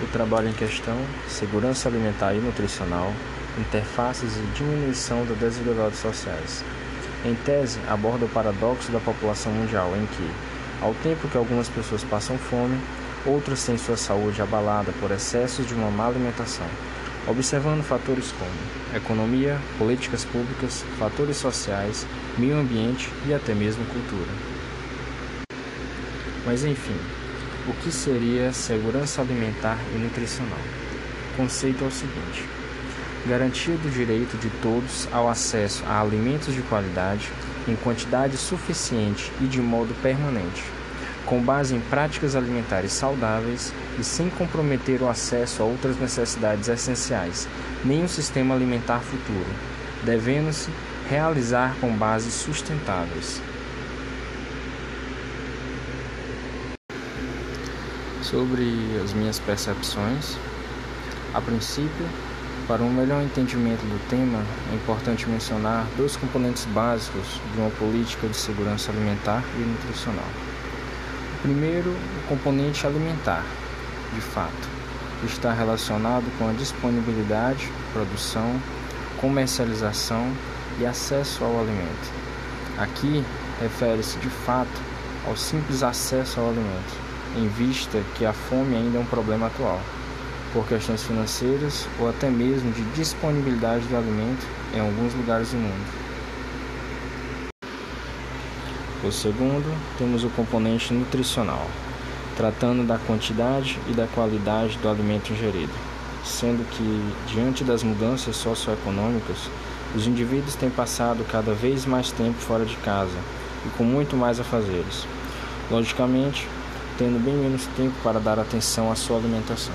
O trabalho em questão, segurança alimentar e nutricional, interfaces e diminuição das desigualdades sociais. Em tese, aborda o paradoxo da população mundial, em que, ao tempo que algumas pessoas passam fome, outras têm sua saúde abalada por excessos de uma má alimentação, observando fatores como economia, políticas públicas, fatores sociais, meio ambiente e até mesmo cultura. Mas enfim, o que seria segurança alimentar e nutricional? O conceito é o seguinte: garantia do direito de todos ao acesso a alimentos de qualidade em quantidade suficiente e de modo permanente, com base em práticas alimentares saudáveis e sem comprometer o acesso a outras necessidades essenciais, nem o sistema alimentar futuro, devendo-se realizar com bases sustentáveis. Sobre as minhas percepções. A princípio, para um melhor entendimento do tema, é importante mencionar dois componentes básicos de uma política de segurança alimentar e nutricional. O primeiro, o componente alimentar, de fato, está relacionado com a disponibilidade, produção, comercialização e acesso ao alimento. Aqui refere-se de fato ao simples acesso ao alimento em vista que a fome ainda é um problema atual, por questões financeiras ou até mesmo de disponibilidade do alimento em alguns lugares do mundo. Por segundo, temos o componente nutricional, tratando da quantidade e da qualidade do alimento ingerido, sendo que, diante das mudanças socioeconômicas, os indivíduos têm passado cada vez mais tempo fora de casa e com muito mais a fazeres. Logicamente, tendo bem menos tempo para dar atenção à sua alimentação.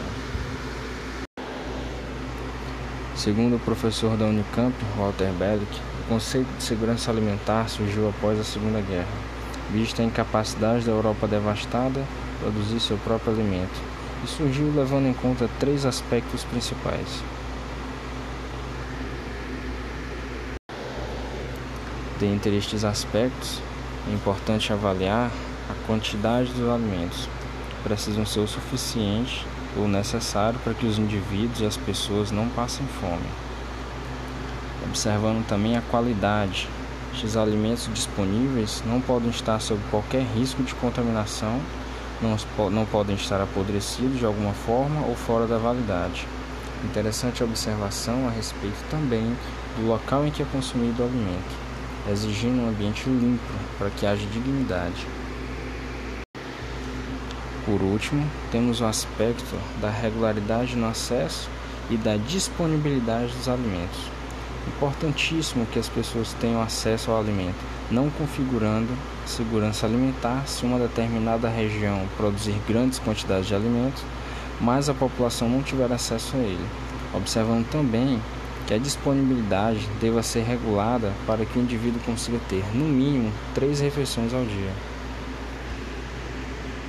Segundo o professor da Unicamp, Walter Bellick, o conceito de segurança alimentar surgiu após a Segunda Guerra, vista a incapacidade da Europa devastada produzir seu próprio alimento, e surgiu levando em conta três aspectos principais. Dentre estes aspectos, é importante avaliar a quantidade dos alimentos precisam ser o suficiente ou necessário para que os indivíduos e as pessoas não passem fome. Observando também a qualidade. Estes alimentos disponíveis não podem estar sob qualquer risco de contaminação, não, não podem estar apodrecidos de alguma forma ou fora da validade. Interessante observação a respeito também do local em que é consumido o alimento, exigindo um ambiente limpo para que haja dignidade. Por último, temos o aspecto da regularidade no acesso e da disponibilidade dos alimentos. Importantíssimo que as pessoas tenham acesso ao alimento, não configurando segurança alimentar se uma determinada região produzir grandes quantidades de alimentos, mas a população não tiver acesso a ele. Observando também que a disponibilidade deva ser regulada para que o indivíduo consiga ter, no mínimo, três refeições ao dia.